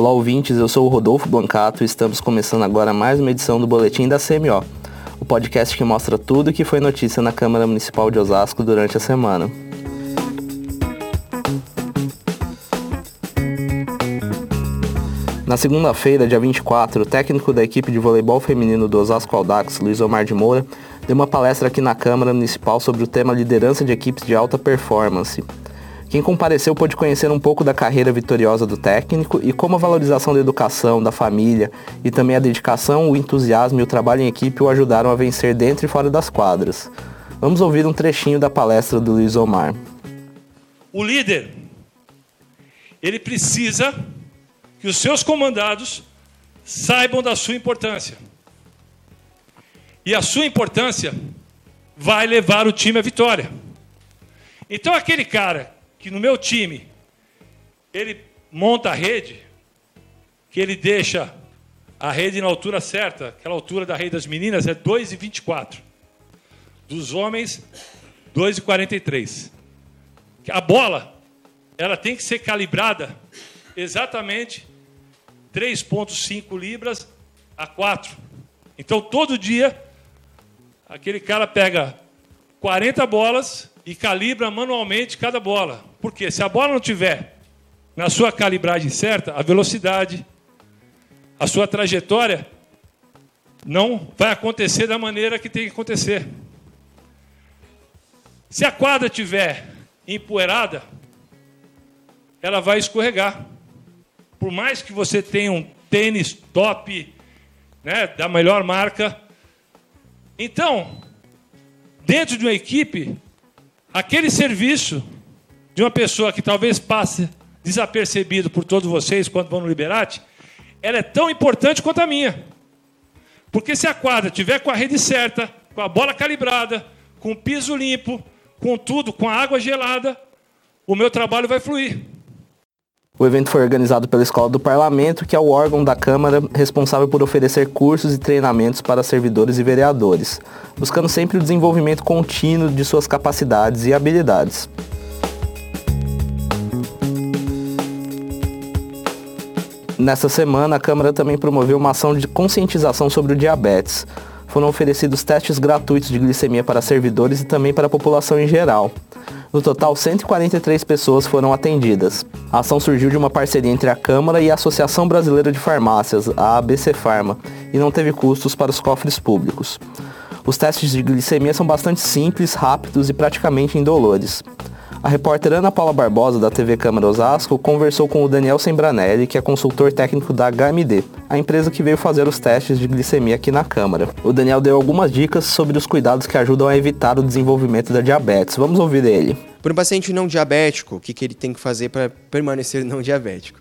Olá ouvintes, eu sou o Rodolfo Blancato e estamos começando agora mais uma edição do Boletim da CMO, o podcast que mostra tudo o que foi notícia na Câmara Municipal de Osasco durante a semana. Na segunda-feira, dia 24, o técnico da equipe de voleibol feminino do Osasco Aldax, Luiz Omar de Moura, deu uma palestra aqui na Câmara Municipal sobre o tema liderança de equipes de alta performance. Quem compareceu pôde conhecer um pouco da carreira vitoriosa do técnico e como a valorização da educação, da família e também a dedicação, o entusiasmo e o trabalho em equipe o ajudaram a vencer dentro e fora das quadras. Vamos ouvir um trechinho da palestra do Luiz Omar. O líder, ele precisa que os seus comandados saibam da sua importância. E a sua importância vai levar o time à vitória. Então aquele cara que no meu time ele monta a rede, que ele deixa a rede na altura certa, aquela altura da rede das meninas é 2,24. Dos homens, 2,43. A bola, ela tem que ser calibrada exatamente 3,5 libras a 4. Então, todo dia, aquele cara pega 40 bolas e calibra manualmente cada bola. Porque se a bola não tiver na sua calibragem certa, a velocidade, a sua trajetória não vai acontecer da maneira que tem que acontecer. Se a quadra tiver empoeirada, ela vai escorregar. Por mais que você tenha um tênis top, né, da melhor marca, então, dentro de uma equipe, aquele serviço de uma pessoa que talvez passe desapercebido por todos vocês quando vão no Liberate, ela é tão importante quanto a minha. Porque se a quadra tiver com a rede certa, com a bola calibrada, com o piso limpo, com tudo, com a água gelada, o meu trabalho vai fluir. O evento foi organizado pela Escola do Parlamento, que é o órgão da Câmara responsável por oferecer cursos e treinamentos para servidores e vereadores, buscando sempre o desenvolvimento contínuo de suas capacidades e habilidades. Nessa semana, a Câmara também promoveu uma ação de conscientização sobre o diabetes. Foram oferecidos testes gratuitos de glicemia para servidores e também para a população em geral. No total, 143 pessoas foram atendidas. A ação surgiu de uma parceria entre a Câmara e a Associação Brasileira de Farmácias, a ABC Farma, e não teve custos para os cofres públicos. Os testes de glicemia são bastante simples, rápidos e praticamente indolores. A repórter Ana Paula Barbosa, da TV Câmara Osasco, conversou com o Daniel Sembranelli, que é consultor técnico da HMD, a empresa que veio fazer os testes de glicemia aqui na Câmara. O Daniel deu algumas dicas sobre os cuidados que ajudam a evitar o desenvolvimento da diabetes. Vamos ouvir dele. Para um paciente não diabético, o que, que ele tem que fazer para permanecer não diabético?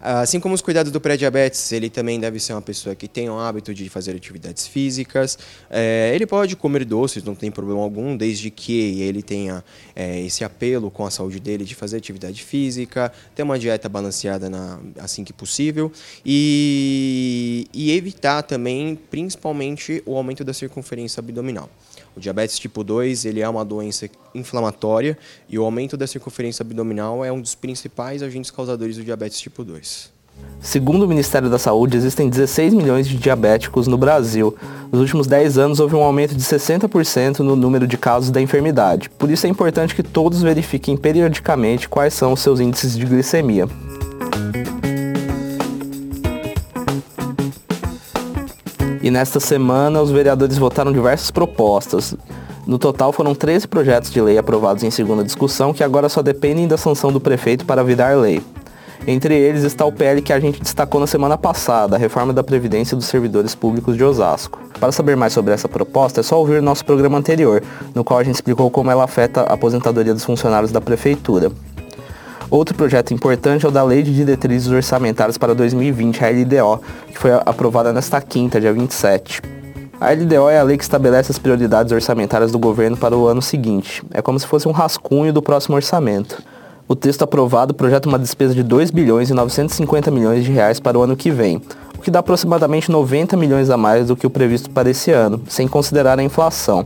Assim como os cuidados do pré-diabetes, ele também deve ser uma pessoa que tenha o hábito de fazer atividades físicas. É, ele pode comer doces, não tem problema algum, desde que ele tenha é, esse apelo com a saúde dele de fazer atividade física, ter uma dieta balanceada na, assim que possível e, e evitar também, principalmente, o aumento da circunferência abdominal. O diabetes tipo 2 ele é uma doença inflamatória e o aumento da circunferência abdominal é um dos principais agentes causadores do diabetes tipo 2. Segundo o Ministério da Saúde, existem 16 milhões de diabéticos no Brasil. Nos últimos 10 anos houve um aumento de 60% no número de casos da enfermidade. Por isso é importante que todos verifiquem periodicamente quais são os seus índices de glicemia. E nesta semana, os vereadores votaram diversas propostas. No total, foram 13 projetos de lei aprovados em segunda discussão que agora só dependem da sanção do prefeito para virar lei. Entre eles está o PL que a gente destacou na semana passada, a reforma da Previdência dos Servidores Públicos de Osasco. Para saber mais sobre essa proposta, é só ouvir nosso programa anterior, no qual a gente explicou como ela afeta a aposentadoria dos funcionários da Prefeitura. Outro projeto importante é o da Lei de Diretrizes Orçamentárias para 2020, a LDO, que foi aprovada nesta quinta, dia 27. A LDO é a lei que estabelece as prioridades orçamentárias do governo para o ano seguinte. É como se fosse um rascunho do próximo orçamento. O texto aprovado projeta uma despesa de 2 bilhões e 950 milhões de reais para o ano que vem, o que dá aproximadamente 90 milhões a mais do que o previsto para esse ano, sem considerar a inflação.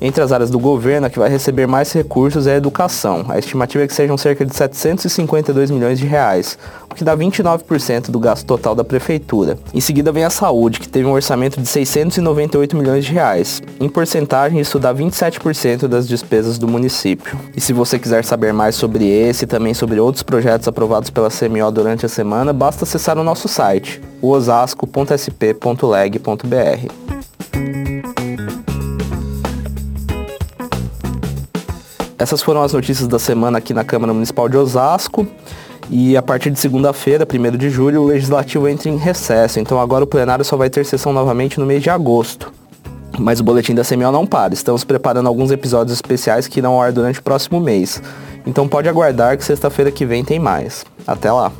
Entre as áreas do governo, a que vai receber mais recursos é a educação. A estimativa é que sejam cerca de 752 milhões de reais, o que dá 29% do gasto total da prefeitura. Em seguida vem a saúde, que teve um orçamento de 698 milhões de reais. Em porcentagem, isso dá 27% das despesas do município. E se você quiser saber mais sobre esse e também sobre outros projetos aprovados pela CMO durante a semana, basta acessar o nosso site, osasco.sp.leg.br. Essas foram as notícias da semana aqui na Câmara Municipal de Osasco. E a partir de segunda-feira, 1 de julho, o Legislativo entra em recesso. Então agora o plenário só vai ter sessão novamente no mês de agosto. Mas o boletim da CMO não para. Estamos preparando alguns episódios especiais que irão ao ar durante o próximo mês. Então pode aguardar que sexta-feira que vem tem mais. Até lá!